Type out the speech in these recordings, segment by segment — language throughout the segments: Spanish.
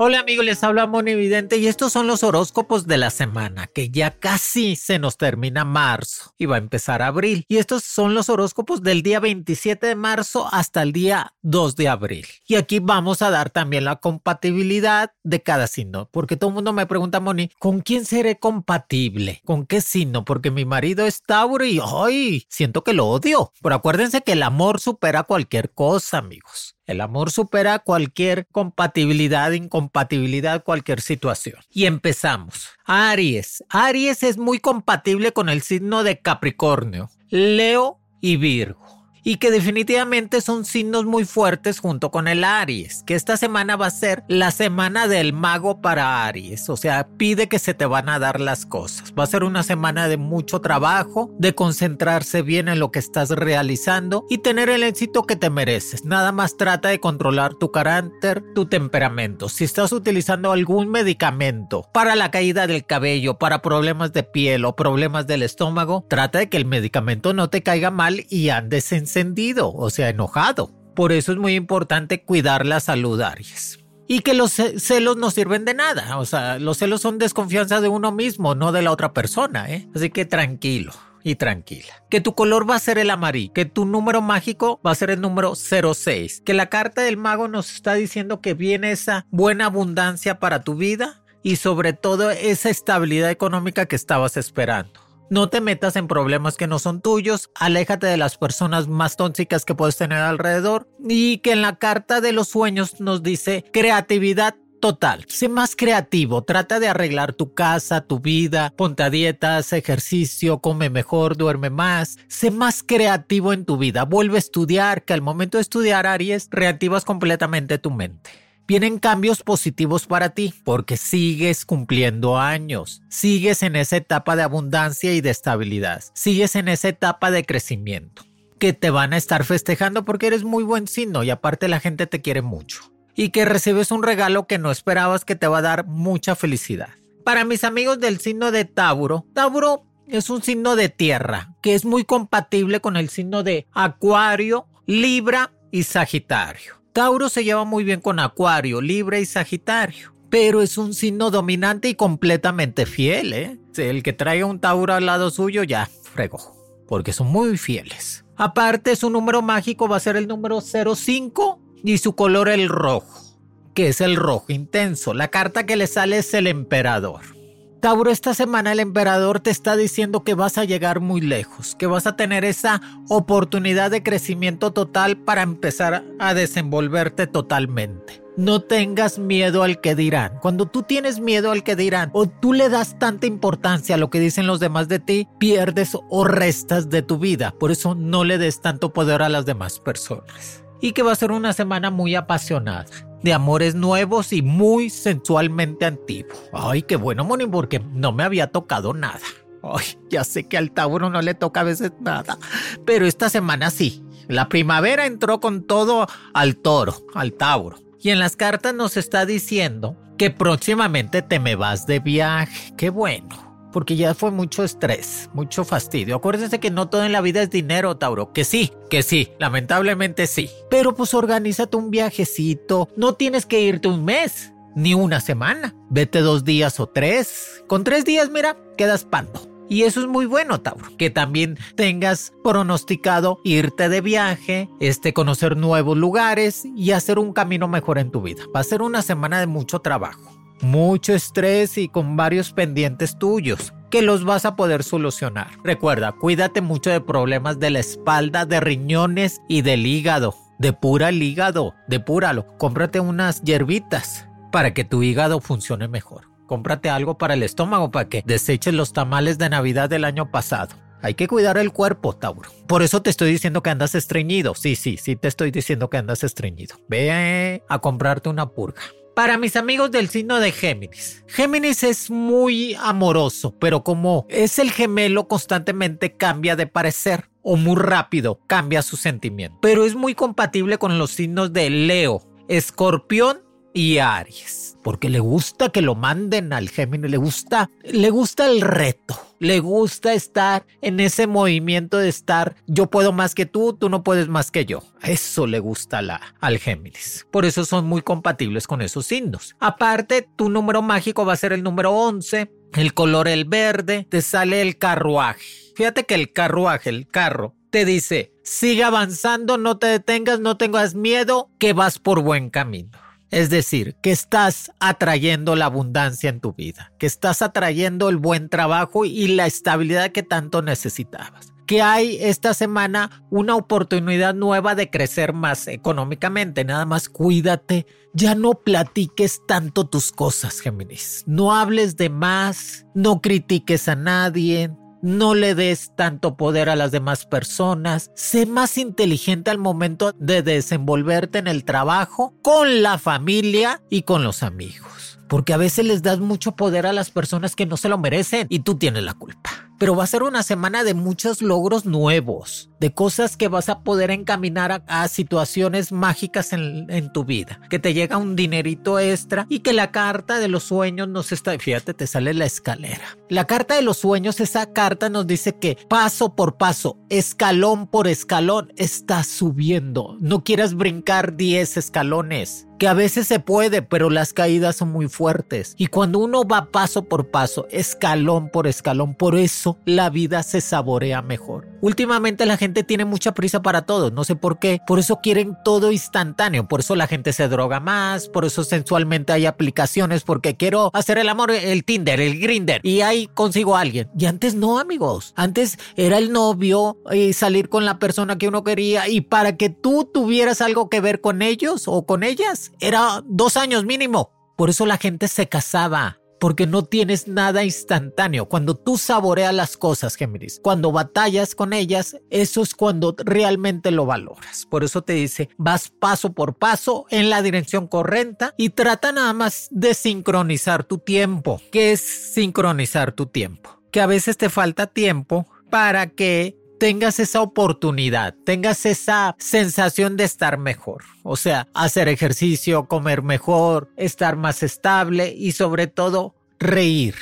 Hola amigos, les habla Monividente y estos son los horóscopos de la semana, que ya casi se nos termina marzo y va a empezar abril. Y estos son los horóscopos del día 27 de marzo hasta el día 2 de abril. Y aquí vamos a dar también la compatibilidad de cada signo, porque todo el mundo me pregunta, Moni, ¿con quién seré compatible? ¿Con qué signo? Porque mi marido es Tauro y ¡ay! Siento que lo odio. Pero acuérdense que el amor supera cualquier cosa, amigos. El amor supera cualquier compatibilidad, incompatibilidad, cualquier situación. Y empezamos. Aries. Aries es muy compatible con el signo de Capricornio, Leo y Virgo y que definitivamente son signos muy fuertes junto con el Aries, que esta semana va a ser la semana del mago para Aries, o sea, pide que se te van a dar las cosas. Va a ser una semana de mucho trabajo, de concentrarse bien en lo que estás realizando y tener el éxito que te mereces. Nada más trata de controlar tu carácter, tu temperamento. Si estás utilizando algún medicamento para la caída del cabello, para problemas de piel o problemas del estómago, trata de que el medicamento no te caiga mal y andes en encendido, o sea, enojado. Por eso es muy importante cuidar la salud, Aries. Y que los celos no sirven de nada. O sea, los celos son desconfianza de uno mismo, no de la otra persona, ¿eh? Así que tranquilo y tranquila. Que tu color va a ser el amarillo, que tu número mágico va a ser el número 06, que la carta del mago nos está diciendo que viene esa buena abundancia para tu vida y sobre todo esa estabilidad económica que estabas esperando. No te metas en problemas que no son tuyos, aléjate de las personas más tóxicas que puedes tener alrededor y que en la carta de los sueños nos dice creatividad total. Sé más creativo, trata de arreglar tu casa, tu vida, ponte a dieta, ejercicio, come mejor, duerme más. Sé más creativo en tu vida, vuelve a estudiar, que al momento de estudiar Aries, reactivas completamente tu mente. Vienen cambios positivos para ti porque sigues cumpliendo años, sigues en esa etapa de abundancia y de estabilidad, sigues en esa etapa de crecimiento, que te van a estar festejando porque eres muy buen signo y aparte la gente te quiere mucho, y que recibes un regalo que no esperabas que te va a dar mucha felicidad. Para mis amigos del signo de Tauro, Tauro es un signo de tierra que es muy compatible con el signo de Acuario, Libra y Sagitario. Tauro se lleva muy bien con Acuario, Libra y Sagitario, pero es un signo dominante y completamente fiel, ¿eh? El que traiga un Tauro al lado suyo ya fregó, porque son muy fieles. Aparte, su número mágico va a ser el número 05 y su color el rojo, que es el rojo intenso. La carta que le sale es el emperador. Tauro, esta semana el emperador te está diciendo que vas a llegar muy lejos, que vas a tener esa oportunidad de crecimiento total para empezar a desenvolverte totalmente. No tengas miedo al que dirán. Cuando tú tienes miedo al que dirán o tú le das tanta importancia a lo que dicen los demás de ti, pierdes o restas de tu vida. Por eso no le des tanto poder a las demás personas. Y que va a ser una semana muy apasionada de amores nuevos y muy sensualmente antiguo. Ay, qué bueno, Moni, porque no me había tocado nada. Ay, ya sé que al Tauro no le toca a veces nada, pero esta semana sí. La primavera entró con todo al toro, al Tauro. Y en las cartas nos está diciendo que próximamente te me vas de viaje. Qué bueno porque ya fue mucho estrés, mucho fastidio. Acuérdense que no todo en la vida es dinero, Tauro. Que sí, que sí, lamentablemente sí. Pero pues organízate un viajecito. No tienes que irte un mes, ni una semana. Vete dos días o tres. Con tres días, mira, quedas pando. Y eso es muy bueno, Tauro. Que también tengas pronosticado irte de viaje, este, conocer nuevos lugares y hacer un camino mejor en tu vida. Va a ser una semana de mucho trabajo mucho estrés y con varios pendientes tuyos que los vas a poder solucionar. Recuerda, cuídate mucho de problemas de la espalda, de riñones y del hígado. Depura el hígado, depúralo. Cómprate unas hierbitas para que tu hígado funcione mejor. Cómprate algo para el estómago para que deseches los tamales de Navidad del año pasado. Hay que cuidar el cuerpo, Tauro. Por eso te estoy diciendo que andas estreñido. Sí, sí, sí te estoy diciendo que andas estreñido. Ve a comprarte una purga. Para mis amigos del signo de Géminis. Géminis es muy amoroso, pero como es el gemelo, constantemente cambia de parecer o muy rápido cambia su sentimiento. Pero es muy compatible con los signos de Leo, Escorpión y Aries, porque le gusta que lo manden al Géminis, le gusta, le gusta el reto, le gusta estar en ese movimiento de estar yo puedo más que tú, tú no puedes más que yo. Eso le gusta la, al Géminis. Por eso son muy compatibles con esos signos. Aparte, tu número mágico va a ser el número 11, el color el verde, te sale el carruaje. Fíjate que el carruaje, el carro, te dice, sigue avanzando, no te detengas, no tengas miedo, que vas por buen camino. Es decir, que estás atrayendo la abundancia en tu vida, que estás atrayendo el buen trabajo y la estabilidad que tanto necesitabas. Que hay esta semana una oportunidad nueva de crecer más económicamente. Nada más cuídate. Ya no platiques tanto tus cosas, Géminis. No hables de más. No critiques a nadie no le des tanto poder a las demás personas, sé más inteligente al momento de desenvolverte en el trabajo, con la familia y con los amigos. Porque a veces les das mucho poder a las personas que no se lo merecen y tú tienes la culpa pero va a ser una semana de muchos logros nuevos, de cosas que vas a poder encaminar a, situaciones mágicas en, en, tu vida, que te llega un dinerito extra y que la carta de los sueños nos está, fíjate, te sale la escalera. La carta de los sueños, esa carta nos dice que paso por paso, escalón por escalón, estás subiendo. No quieras brincar 10 escalones que a veces se puede, pero las caídas son muy fuertes. Y cuando uno va paso por paso, escalón por escalón, por eso la vida se saborea mejor. Últimamente la gente tiene mucha prisa para todo, no sé por qué, por eso quieren todo instantáneo, por eso la gente se droga más, por eso sensualmente hay aplicaciones, porque quiero hacer el amor, el Tinder, el Grinder, y ahí consigo a alguien. Y antes no, amigos, antes era el novio y salir con la persona que uno quería, y para que tú tuvieras algo que ver con ellos o con ellas, era dos años mínimo. Por eso la gente se casaba, porque no tienes nada instantáneo. Cuando tú saboreas las cosas, Géminis, cuando batallas con ellas, eso es cuando realmente lo valoras. Por eso te dice, vas paso por paso en la dirección correcta y trata nada más de sincronizar tu tiempo. ¿Qué es sincronizar tu tiempo? Que a veces te falta tiempo para que tengas esa oportunidad, tengas esa sensación de estar mejor. O sea, hacer ejercicio, comer mejor, estar más estable y sobre todo reír.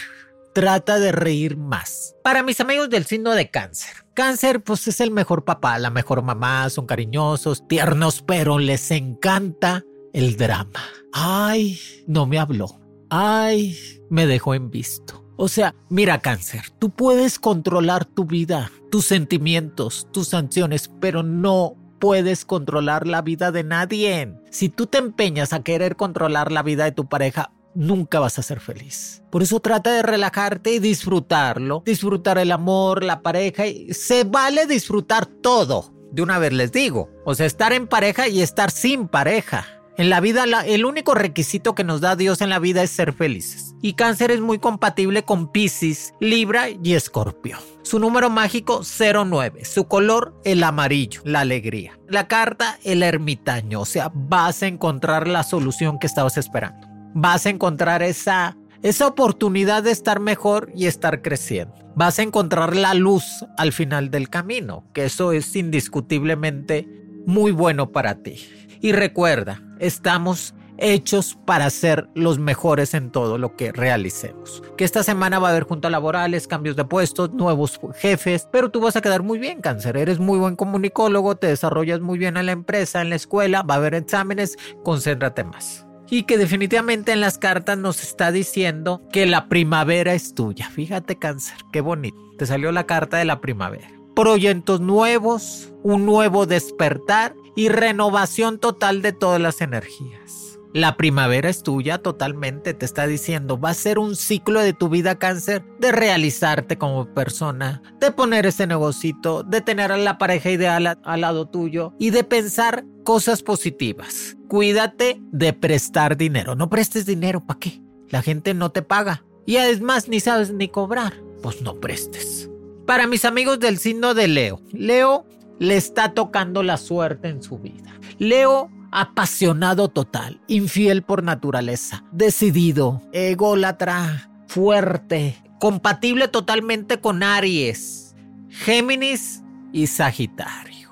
Trata de reír más. Para mis amigos del signo de cáncer. Cáncer pues es el mejor papá, la mejor mamá, son cariñosos, tiernos, pero les encanta el drama. Ay, no me habló. Ay, me dejó en visto. O sea, mira cáncer, tú puedes controlar tu vida, tus sentimientos, tus sanciones, pero no puedes controlar la vida de nadie. Si tú te empeñas a querer controlar la vida de tu pareja, nunca vas a ser feliz. Por eso trata de relajarte y disfrutarlo, disfrutar el amor, la pareja. Y se vale disfrutar todo. De una vez les digo, o sea, estar en pareja y estar sin pareja. En la vida, el único requisito que nos da Dios en la vida es ser felices. Y cáncer es muy compatible con Pisces, Libra y Escorpio. Su número mágico 09, su color el amarillo, la alegría. La carta el ermitaño, o sea, vas a encontrar la solución que estabas esperando. Vas a encontrar esa esa oportunidad de estar mejor y estar creciendo. Vas a encontrar la luz al final del camino, que eso es indiscutiblemente muy bueno para ti. Y recuerda, estamos hechos para ser los mejores en todo lo que realicemos. Que esta semana va a haber juntas laborales, cambios de puestos, nuevos jefes, pero tú vas a quedar muy bien, cáncer. Eres muy buen comunicólogo, te desarrollas muy bien en la empresa, en la escuela, va a haber exámenes, concéntrate más. Y que definitivamente en las cartas nos está diciendo que la primavera es tuya. Fíjate, cáncer, qué bonito. Te salió la carta de la primavera. Proyectos nuevos, un nuevo despertar y renovación total de todas las energías. La primavera es tuya totalmente, te está diciendo, va a ser un ciclo de tu vida cáncer, de realizarte como persona, de poner ese negocito, de tener a la pareja ideal al lado tuyo y de pensar cosas positivas. Cuídate de prestar dinero, no prestes dinero, ¿para qué? La gente no te paga. Y además ni sabes ni cobrar. Pues no prestes. Para mis amigos del signo de Leo. Leo le está tocando la suerte en su vida. Leo apasionado total, infiel por naturaleza, decidido, ególatra, fuerte, compatible totalmente con Aries, Géminis y Sagitario.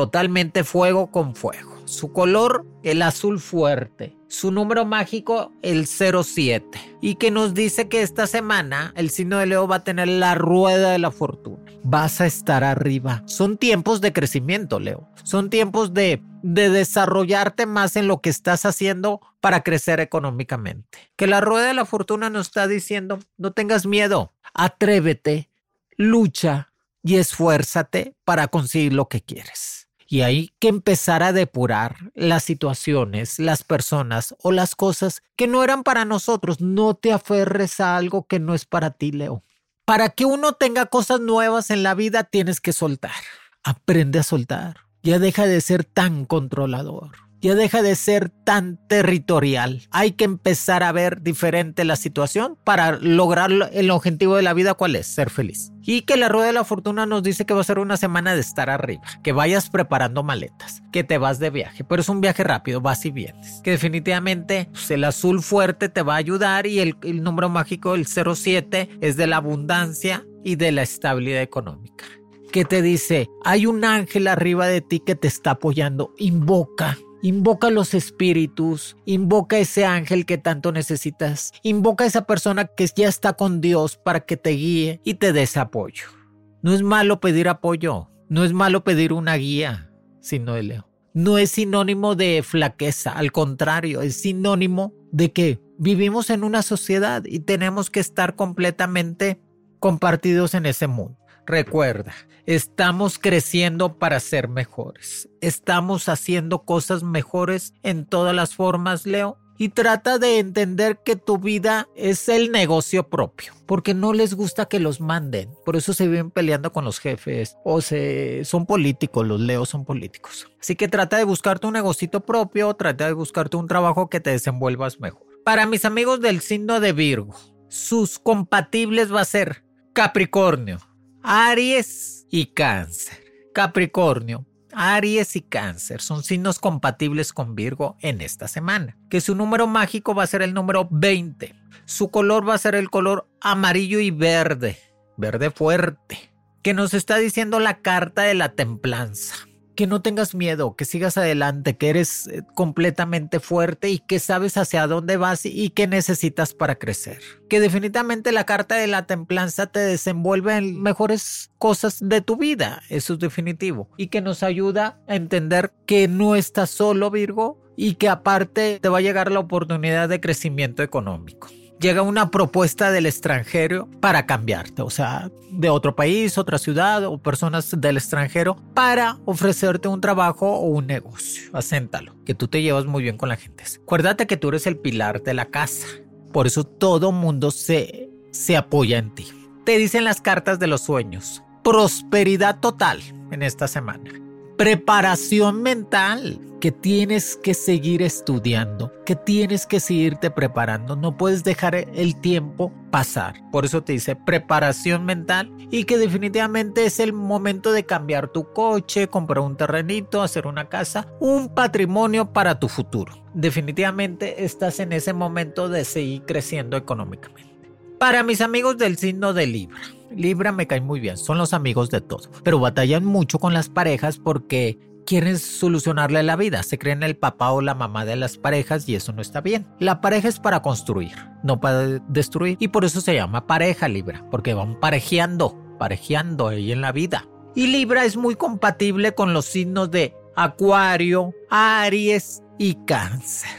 Totalmente fuego con fuego. Su color, el azul fuerte. Su número mágico, el 07. Y que nos dice que esta semana el signo de Leo va a tener la rueda de la fortuna. Vas a estar arriba. Son tiempos de crecimiento, Leo. Son tiempos de, de desarrollarte más en lo que estás haciendo para crecer económicamente. Que la rueda de la fortuna nos está diciendo, no tengas miedo, atrévete, lucha y esfuérzate para conseguir lo que quieres. Y hay que empezar a depurar las situaciones, las personas o las cosas que no eran para nosotros. No te aferres a algo que no es para ti, Leo. Para que uno tenga cosas nuevas en la vida, tienes que soltar. Aprende a soltar. Ya deja de ser tan controlador ya deja de ser tan territorial. Hay que empezar a ver diferente la situación para lograr el objetivo de la vida, ¿cuál es? Ser feliz. Y que la rueda de la fortuna nos dice que va a ser una semana de estar arriba, que vayas preparando maletas, que te vas de viaje, pero es un viaje rápido, vas y vienes. Que definitivamente pues, el azul fuerte te va a ayudar y el, número mágico, el 07, es de la abundancia y de la estabilidad económica que te dice, hay un ángel arriba de ti que te está apoyando, invoca Invoca los espíritus, invoca ese ángel que tanto necesitas, invoca a esa persona que ya está con Dios para que te guíe y te des apoyo. No es malo pedir apoyo, no es malo pedir una guía, sino de Leo. No es sinónimo de flaqueza, al contrario, es sinónimo de que vivimos en una sociedad y tenemos que estar completamente compartidos en ese mundo. Recuerda, estamos creciendo para ser mejores. Estamos haciendo cosas mejores en todas las formas, Leo. Y trata de entender que tu vida es el negocio propio, porque no les gusta que los manden. Por eso se viven peleando con los jefes o se son políticos, los leos son políticos. Así que trata de buscarte un negocito propio, trata de buscarte un trabajo que te desenvuelvas mejor. Para mis amigos del signo de Virgo, sus compatibles va a ser Capricornio, Aries y Cáncer. Capricornio, Aries y Cáncer son signos compatibles con Virgo en esta semana. Que su número mágico va a ser el número 20. Su color va a ser el color amarillo y verde. Verde fuerte. Que nos está diciendo la carta de la templanza que no tengas miedo, que sigas adelante, que eres eh, completamente fuerte y que sabes hacia dónde vas y qué necesitas para crecer. Que definitivamente la carta de la templanza te desenvuelve en mejores cosas de tu vida, eso es definitivo. Y que nos ayuda a entender que no estás solo, Virgo, y que aparte te va a llegar la oportunidad de crecimiento económico llega una propuesta del extranjero para cambiarte, o sea, de otro país, otra ciudad o personas del extranjero para ofrecerte un trabajo o un negocio. Acéntalo, que tú te llevas muy bien con la gente. Acuérdate que tú eres el pilar de la casa. Por eso todo mundo se, se apoya en ti. Te dicen las cartas de los sueños. Prosperidad total en esta semana. Preparación mental que tienes que seguir estudiando, que tienes que seguirte preparando, no puedes dejar el tiempo pasar. Por eso te dice preparación mental y que definitivamente es el momento de cambiar tu coche, comprar un terrenito, hacer una casa, un patrimonio para tu futuro. Definitivamente estás en ese momento de seguir creciendo económicamente. Para mis amigos del signo de Libra, Libra me cae muy bien, son los amigos de todo, pero batallan mucho con las parejas porque quieren solucionarle la vida, se creen el papá o la mamá de las parejas y eso no está bien. La pareja es para construir, no para destruir y por eso se llama pareja Libra, porque van parejeando, parejeando ahí en la vida. Y Libra es muy compatible con los signos de Acuario, Aries y Cáncer,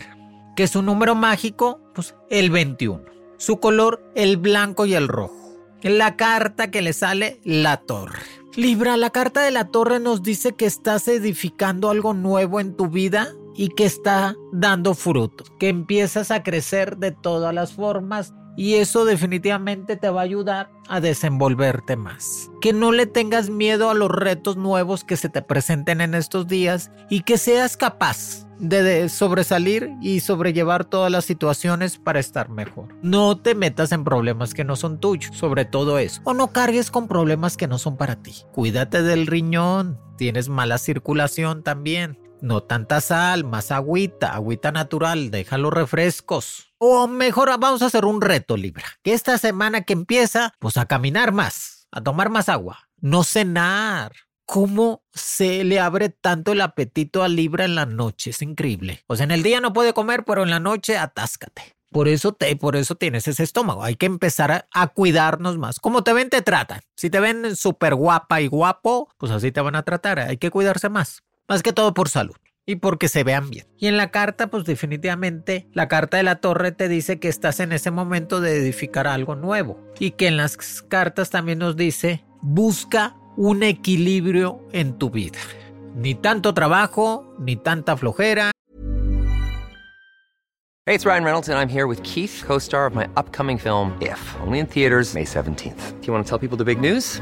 que es un número mágico, pues el 21. Su color, el blanco y el rojo. La carta que le sale, la torre. Libra, la carta de la torre nos dice que estás edificando algo nuevo en tu vida y que está dando fruto, que empiezas a crecer de todas las formas Y eso definitivamente te va a ayudar a desenvolverte más. Que no le tengas miedo a los retos nuevos que se te presenten en estos días y que seas capaz de sobresalir y sobrellevar todas las situaciones para estar mejor. No te metas en problemas que no son tuyos, sobre todo eso. O no cargues con problemas que no son para ti. Cuídate del riñón. Tienes mala circulación también. No tanta sal, más agüita, agüita natural, deja los refrescos. O mejor vamos a hacer un reto, Libra. Que esta semana que empieza, pues a caminar más, a tomar más agua, no cenar, cómo se le abre tanto el apetito a Libra en la noche. Es increíble. O sea, en el día no puede comer, pero en la noche atáscate. Por eso, te, por eso tienes ese estómago. Hay que empezar a, a cuidarnos más. Como te ven, te tratan. Si te ven súper guapa y guapo, pues así te van a tratar. Hay que cuidarse más. Más que todo por salud y porque se vean bien. Y en la carta, pues definitivamente, la carta de la torre te dice que estás en ese momento de edificar algo nuevo. Y que en las cartas también nos dice, busca un equilibrio en tu vida. Ni tanto trabajo, ni tanta flojera. Hey, it's Ryan Reynolds and I'm here with Keith, co-star of my upcoming film If, only in theaters May 17th. Do you want to tell people the big news?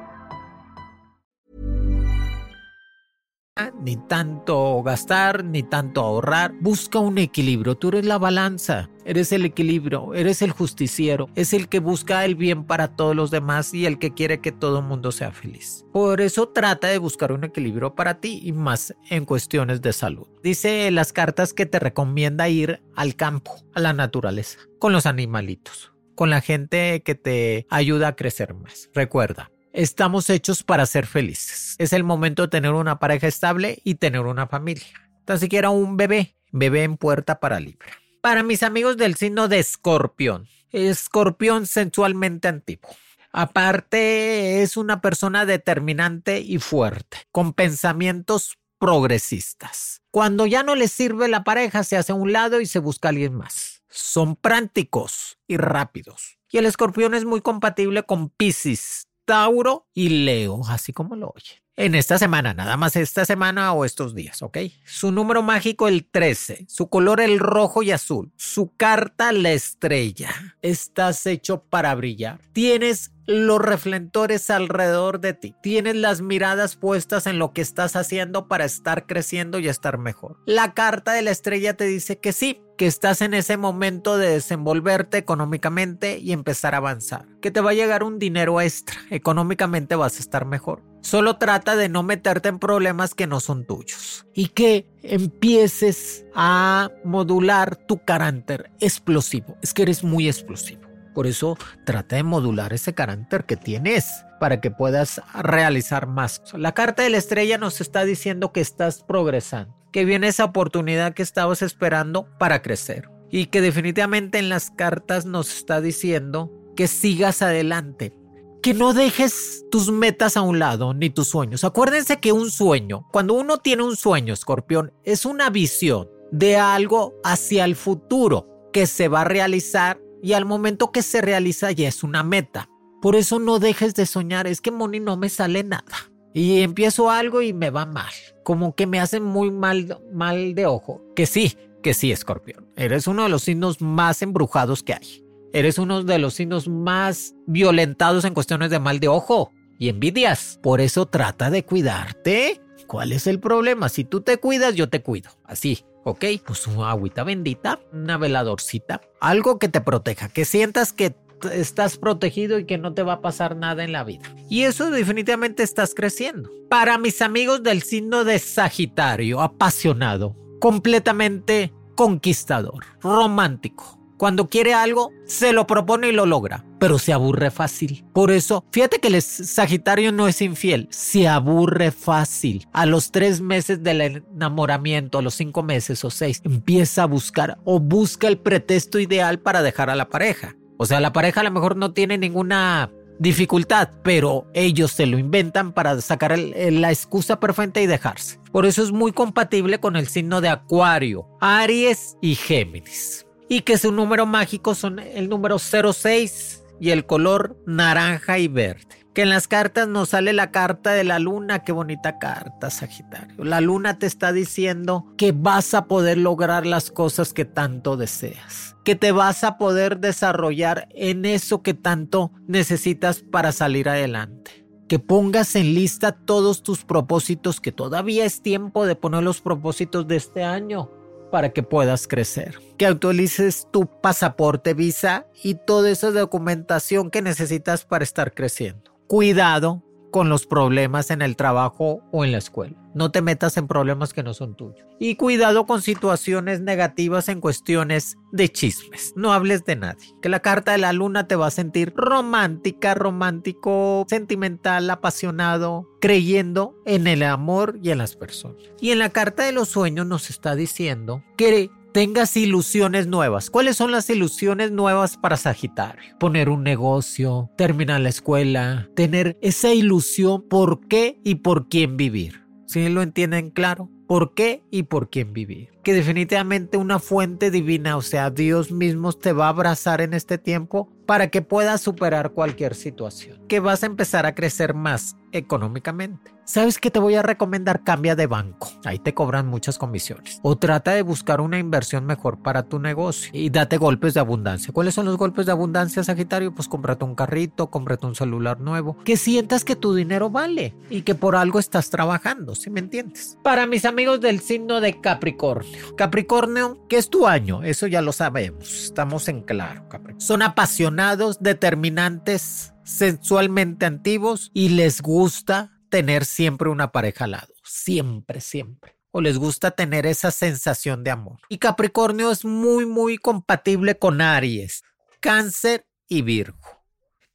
Ni tanto gastar, ni tanto ahorrar. Busca un equilibrio. Tú eres la balanza. Eres el equilibrio. Eres el justiciero. Es el que busca el bien para todos los demás y el que quiere que todo el mundo sea feliz. Por eso trata de buscar un equilibrio para ti y más en cuestiones de salud. Dice las cartas que te recomienda ir al campo, a la naturaleza, con los animalitos, con la gente que te ayuda a crecer más. Recuerda, Estamos hechos para ser felices. Es el momento de tener una pareja estable y tener una familia. Tan siquiera un bebé, bebé en puerta para Libra. Para mis amigos del signo de Escorpión, Escorpión sensualmente antiguo. Aparte, es una persona determinante y fuerte, con pensamientos progresistas. Cuando ya no les sirve la pareja, se hace a un lado y se busca alguien más. Son prácticos y rápidos. Y el escorpión es muy compatible con Pisces, Tauro y Leo, así como lo oye. En esta semana, nada más esta semana o estos días, ¿ok? Su número mágico el 13, su color el rojo y azul, su carta la estrella. Estás hecho para brillar. Tienes los reflectores alrededor de ti. Tienes las miradas puestas en lo que estás haciendo para estar creciendo y estar mejor. La carta de la estrella te dice que sí, que estás en ese momento de desenvolverte económicamente y empezar a avanzar. Que te va a llegar un dinero extra. Económicamente vas a estar mejor. Solo trata de no meterte en problemas que no son tuyos. Y que empieces a modular tu carácter explosivo. Es que eres muy explosivo. Por eso trata de modular ese carácter que tienes para que puedas realizar más. La carta de la estrella nos está diciendo que estás progresando, que viene esa oportunidad que estabas esperando para crecer y que definitivamente en las cartas nos está diciendo que sigas adelante, que no dejes tus metas a un lado ni tus sueños. Acuérdense que un sueño, cuando uno tiene un sueño, escorpión, es una visión de algo hacia el futuro que se va a realizar y al momento que se realiza ya es una meta. Por eso no dejes de soñar, es que Moni no me sale nada. Y empiezo algo y me va mal, como que me hacen muy mal, mal de ojo. Que sí, que sí, escorpión. Eres uno de los signos más embrujados que hay. Eres uno de los signos más violentados en cuestiones de mal de ojo y envidias. Por eso trata de cuidarte. ¿Cuál es el problema? Si tú te cuidas, yo te cuido. Así, ¿ok? Pues una agüita bendita, una veladorcita, algo que te proteja, que sientas que estás protegido y que no te va a pasar nada en la vida. Y eso definitivamente estás creciendo. Para mis amigos del signo de Sagitario, apasionado, completamente conquistador, romántico. Cuando quiere algo, se lo propone y lo logra, pero se aburre fácil. Por eso, fíjate que el Sagitario no es infiel, se aburre fácil. A los tres meses del enamoramiento, a los cinco meses o seis, empieza a buscar o busca el pretexto ideal para dejar a la pareja. O sea, la pareja a lo mejor no tiene ninguna dificultad, pero ellos se lo inventan para sacar la excusa perfecta y dejarse. Por eso es muy compatible con el signo de Acuario, Aries y Géminis y que su número mágico son el número 06 y el color naranja y verde. Que en las cartas nos sale la carta de la luna, qué bonita carta, Sagitario. La luna te está diciendo que vas a poder lograr las cosas que tanto deseas, que te vas a poder desarrollar en eso que tanto necesitas para salir adelante que pongas en lista todos tus propósitos, que todavía es tiempo de poner los propósitos de este año para que puedas crecer. Que actualices tu pasaporte, visa y toda esa documentación que necesitas para estar creciendo. Cuidado con los problemas en el trabajo o en la escuela. No te metas en problemas que no son tuyos. Y cuidado con situaciones negativas en cuestiones de chismes. No hables de nadie. Que la carta de la luna te va a sentir romántica, romántico, sentimental, apasionado, creyendo en el amor y en las personas. Y en la carta de los sueños nos está diciendo que tengas ilusiones nuevas. ¿Cuáles son las ilusiones nuevas para Sagitario? Poner un negocio, terminar la escuela, tener esa ilusión por qué y por quién vivir. ¿Sí lo entienden claro? ¿Por qué y por quién vivir? Que definitivamente una fuente divina, o sea, Dios mismo te va a abrazar en este tiempo para que puedas superar cualquier situación. Que vas a empezar a crecer más económicamente. ¿Sabes qué te voy a recomendar? Cambia de banco. Ahí te cobran muchas comisiones. O trata de buscar una inversión mejor para tu negocio y date golpes de abundancia. ¿Cuáles son los golpes de abundancia, Sagitario? Pues cómprate un carrito, cómprate un celular nuevo. Que sientas que tu dinero vale y que por algo estás trabajando, ¿sí me entiendes? Para mis amigos del signo de Capricornio. Capricornio, ¿qué es tu año? Eso ya lo sabemos. Estamos en claro, Capricornio. Son apasionados, determinantes, sensualmente antiguos y les gusta tener siempre una pareja al lado. Siempre, siempre. O les gusta tener esa sensación de amor. Y Capricornio es muy, muy compatible con Aries, Cáncer y Virgo.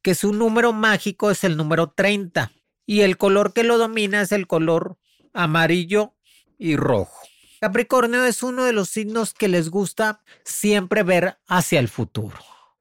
Que su número mágico es el número 30. Y el color que lo domina es el color amarillo y rojo. Capricornio es uno de los signos que les gusta siempre ver hacia el futuro.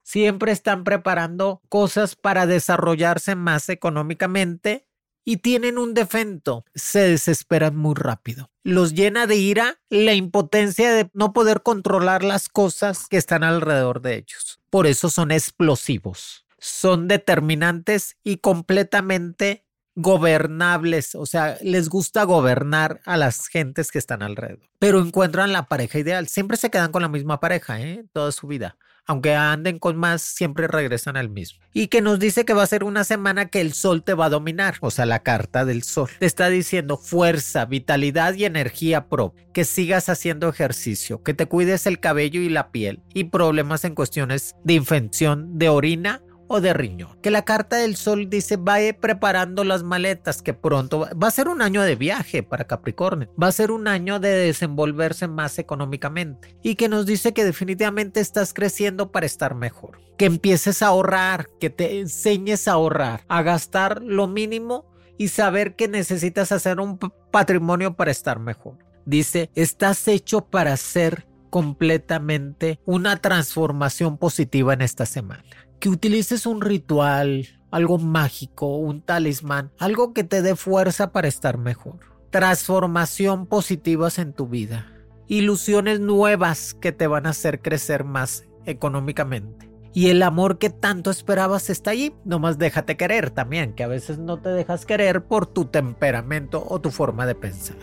Siempre están preparando cosas para desarrollarse más económicamente y tienen un defecto, se desesperan muy rápido. Los llena de ira la impotencia de no poder controlar las cosas que están alrededor de ellos. Por eso son explosivos, son determinantes y completamente gobernables, o sea, les gusta gobernar a las gentes que están alrededor. Pero encuentran la pareja ideal, siempre se quedan con la misma pareja, ¿eh? Toda su vida aunque anden con más, siempre regresan al mismo. Y que nos dice que va a ser una semana que el sol te va a dominar, o sea, la carta del sol. Te está diciendo fuerza, vitalidad y energía propia, que sigas haciendo ejercicio, que te cuides el cabello y la piel y problemas en cuestiones de infección de orina o de riñón. Que la carta del sol dice vaya preparando las maletas, que pronto va, a ser un año de viaje para Capricornio, va a ser un año de desenvolverse más económicamente y que nos dice que definitivamente estás creciendo para estar mejor. Que empieces a ahorrar, que te enseñes a ahorrar, a gastar lo mínimo y saber que necesitas hacer un patrimonio para estar mejor. Dice, estás hecho para ser completamente una transformación positiva en esta semana que utilices un ritual, algo mágico, un talismán, algo que te dé fuerza para estar mejor. Transformación positivas en tu vida. ilusiones nuevas que te van a hacer crecer más económicamente. Y el amor que tanto esperabas está allí, nomás déjate querer también, que a veces no te dejas querer por tu temperamento o tu forma de pensar.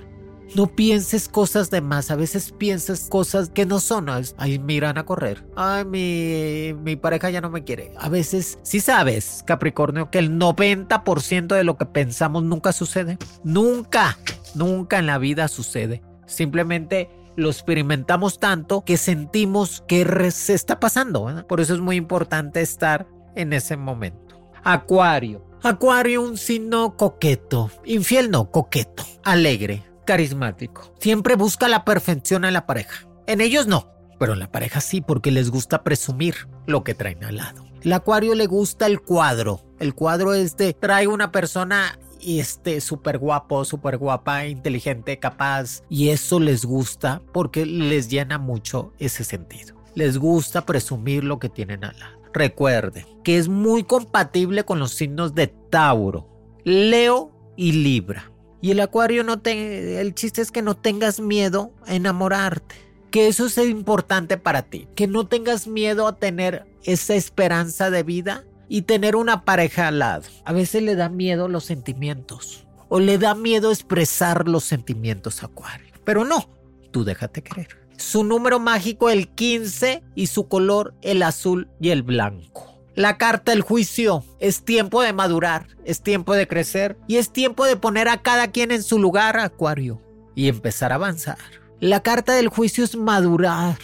No pienses cosas de más, a veces piensas cosas que no son. Ay, miran a correr. Ay, mi, mi pareja ya no me quiere. A veces, si sabes, Capricornio, que el 90% de lo que pensamos nunca sucede. Nunca, nunca en la vida sucede. Simplemente lo experimentamos tanto que sentimos que se está pasando. Por eso es muy importante estar en ese momento. Acuario. Acuario, un signo coqueto. Infiel no, coqueto. Alegre carismático. Siempre busca la perfección en la pareja. En ellos no, pero en la pareja sí, porque les gusta presumir lo que traen al lado. El acuario le gusta el cuadro. El cuadro es de trae una persona este súper guapo, súper guapa, inteligente, capaz. Y eso les gusta porque les llena mucho ese sentido. Les gusta presumir lo que tienen al lado. Recuerden que es muy compatible con los signos de Tauro, Leo y Libra. Y el acuario no te... El chiste es que no tengas miedo a enamorarte. Que eso es importante para ti. Que no tengas miedo a tener esa esperanza de vida y tener una pareja al lado. A veces le da miedo los sentimientos. O le da miedo expresar los sentimientos acuario. Pero no, tú déjate creer. Su número mágico el 15 y su color el azul y el blanco. La carta del juicio es tiempo de madurar, es tiempo de crecer y es tiempo de poner a cada quien en su lugar, Acuario, y empezar a avanzar. La carta del juicio es madurar,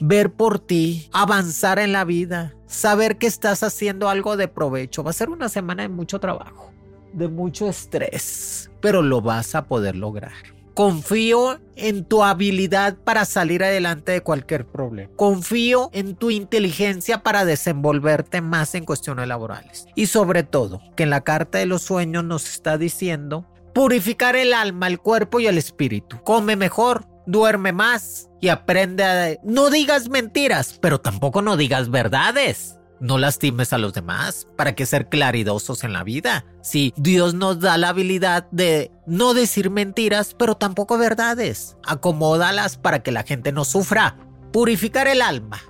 ver por ti, avanzar en la vida, saber que estás haciendo algo de provecho. Va a ser una semana de mucho trabajo, de mucho estrés, pero lo vas a poder lograr. Confío en tu habilidad para salir adelante de cualquier problema. Confío en tu inteligencia para desenvolverte más en cuestiones laborales. Y sobre todo, que en la carta de los sueños nos está diciendo purificar el alma, el cuerpo y el espíritu. Come mejor, duerme más y aprende a... No digas mentiras, pero tampoco no digas verdades. No lastimes a los demás. ¿Para qué ser claridosos en la vida? Si Dios nos da la habilidad de no decir mentiras, pero tampoco verdades. Acomódalas para que la gente no sufra. Purificar el alma.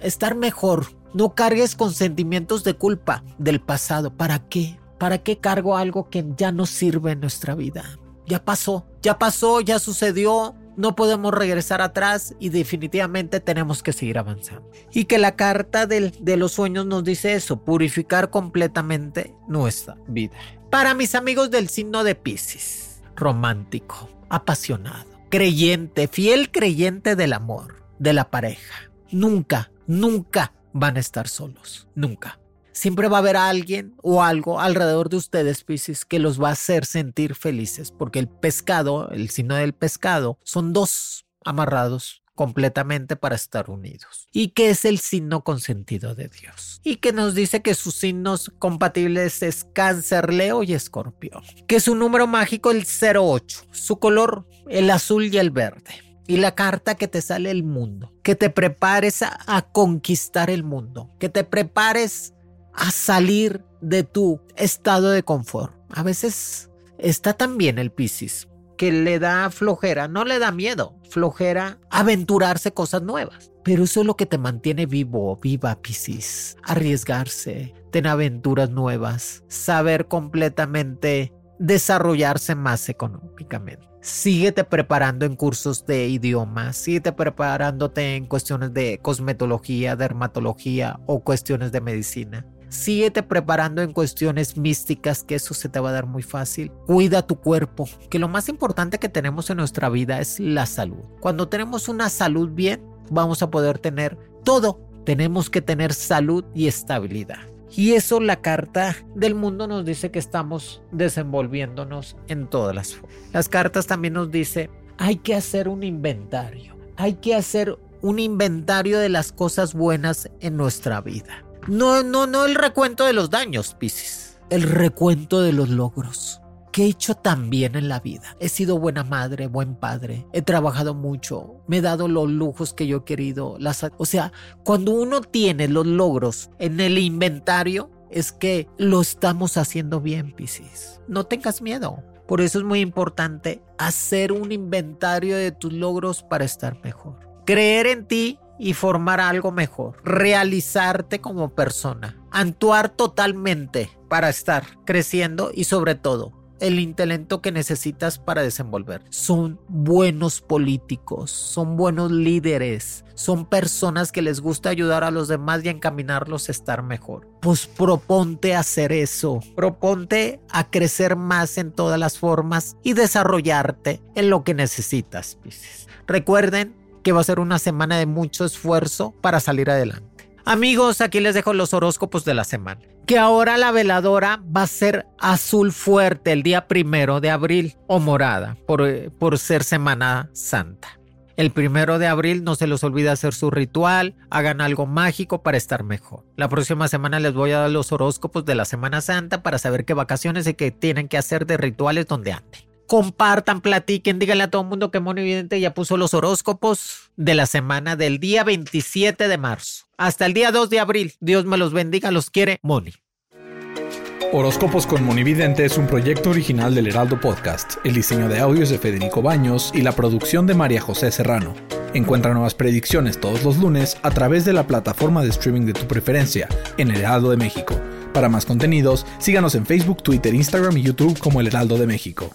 Estar mejor. No cargues con sentimientos de culpa del pasado. ¿Para qué? ¿Para qué cargo algo que ya no sirve en nuestra vida? Ya pasó, ya pasó, ya sucedió, no podemos regresar atrás y definitivamente tenemos que seguir avanzando. Y que la carta de los sueños nos dice eso, purificar completamente nuestra vida. Para mis amigos del signo de Pisces, romántico, apasionado, creyente, fiel creyente del amor, de la pareja. Nunca, nunca van a estar solos, nunca. Siempre va a haber alguien o algo alrededor de ustedes, Pisces, que los va a hacer sentir felices, porque el pescado, el signo del pescado, son dos amarrados completamente para estar unidos. Y que es el signo consentido de Dios. Y que nos dice que sus signos compatibles es cáncer, leo y escorpión. Que su número mágico el 08. Su color el azul y el verde. Y la carta que te sale el mundo. Que te prepares a conquistar el mundo. Que te prepares a salir de tu estado de confort. A veces está también el Piscis que le da flojera, no le da miedo, flojera aventurarse cosas nuevas. Pero eso es lo que te mantiene vivo, viva Piscis. Arriesgarse, tener aventuras nuevas, saber completamente desarrollarse más económicamente. Síguete preparando en cursos de idiomas, síguete preparándote en cuestiones de cosmetología, dermatología o cuestiones de medicina. Síguete preparando en cuestiones místicas, que eso se te va a dar muy fácil. Cuida tu cuerpo, que lo más importante que tenemos en nuestra vida es la salud. Cuando tenemos una salud bien, vamos a poder tener todo. Tenemos que tener salud y estabilidad. Y eso la carta del mundo nos dice que estamos desenvolviéndonos en todas las formas. Las cartas también nos dice, hay que hacer un inventario. Hay que hacer un inventario de las cosas buenas en nuestra vida. No, no, no el recuento de los daños, Piscis. El recuento de los logros. ¿Qué he hecho tan bien en la vida? He sido buena madre, buen padre, he trabajado mucho, me he dado los lujos que yo he querido. Las, o sea, cuando uno tiene los logros en el inventario, es que lo estamos haciendo bien, Piscis. No tengas miedo. Por eso es muy importante hacer un inventario de tus logros para estar mejor. Creer en ti y formar algo mejor. Realizarte como persona. Actuar totalmente para estar creciendo y sobre todo el intelecto que necesitas para desenvolver. Son buenos políticos, son buenos líderes, son personas que les gusta ayudar a los demás y encaminarlos a estar mejor. Pues proponte hacer eso, proponte a crecer más en todas las formas y desarrollarte en lo que necesitas, Recuerden que va a ser una semana de mucho esfuerzo para salir adelante. Amigos, aquí les dejo los horóscopos de la semana. Que ahora la veladora va a ser azul fuerte el día primero de abril o morada por, eh, por ser Semana Santa. El primero de abril no se les olvide hacer su ritual, hagan algo mágico para estar mejor. La próxima semana les voy a dar los horóscopos de la Semana Santa para saber qué vacaciones y qué tienen que hacer de rituales donde anden compartan, platiquen, díganle a todo el mundo que Moni Evidente ya puso los horóscopos de la semana del día 27 de marzo hasta el día 2 de abril. Dios me los bendiga, los quiere Moni. Horóscopos con Monividente es un proyecto original del Heraldo Podcast. El diseño de audios de Federico Baños y la producción de María José Serrano. Encuentra nuevas predicciones todos los lunes a través de la plataforma de streaming de tu preferencia en El Heraldo de México. Para más contenidos, síganos en Facebook, Twitter, Instagram y YouTube como El Heraldo de México.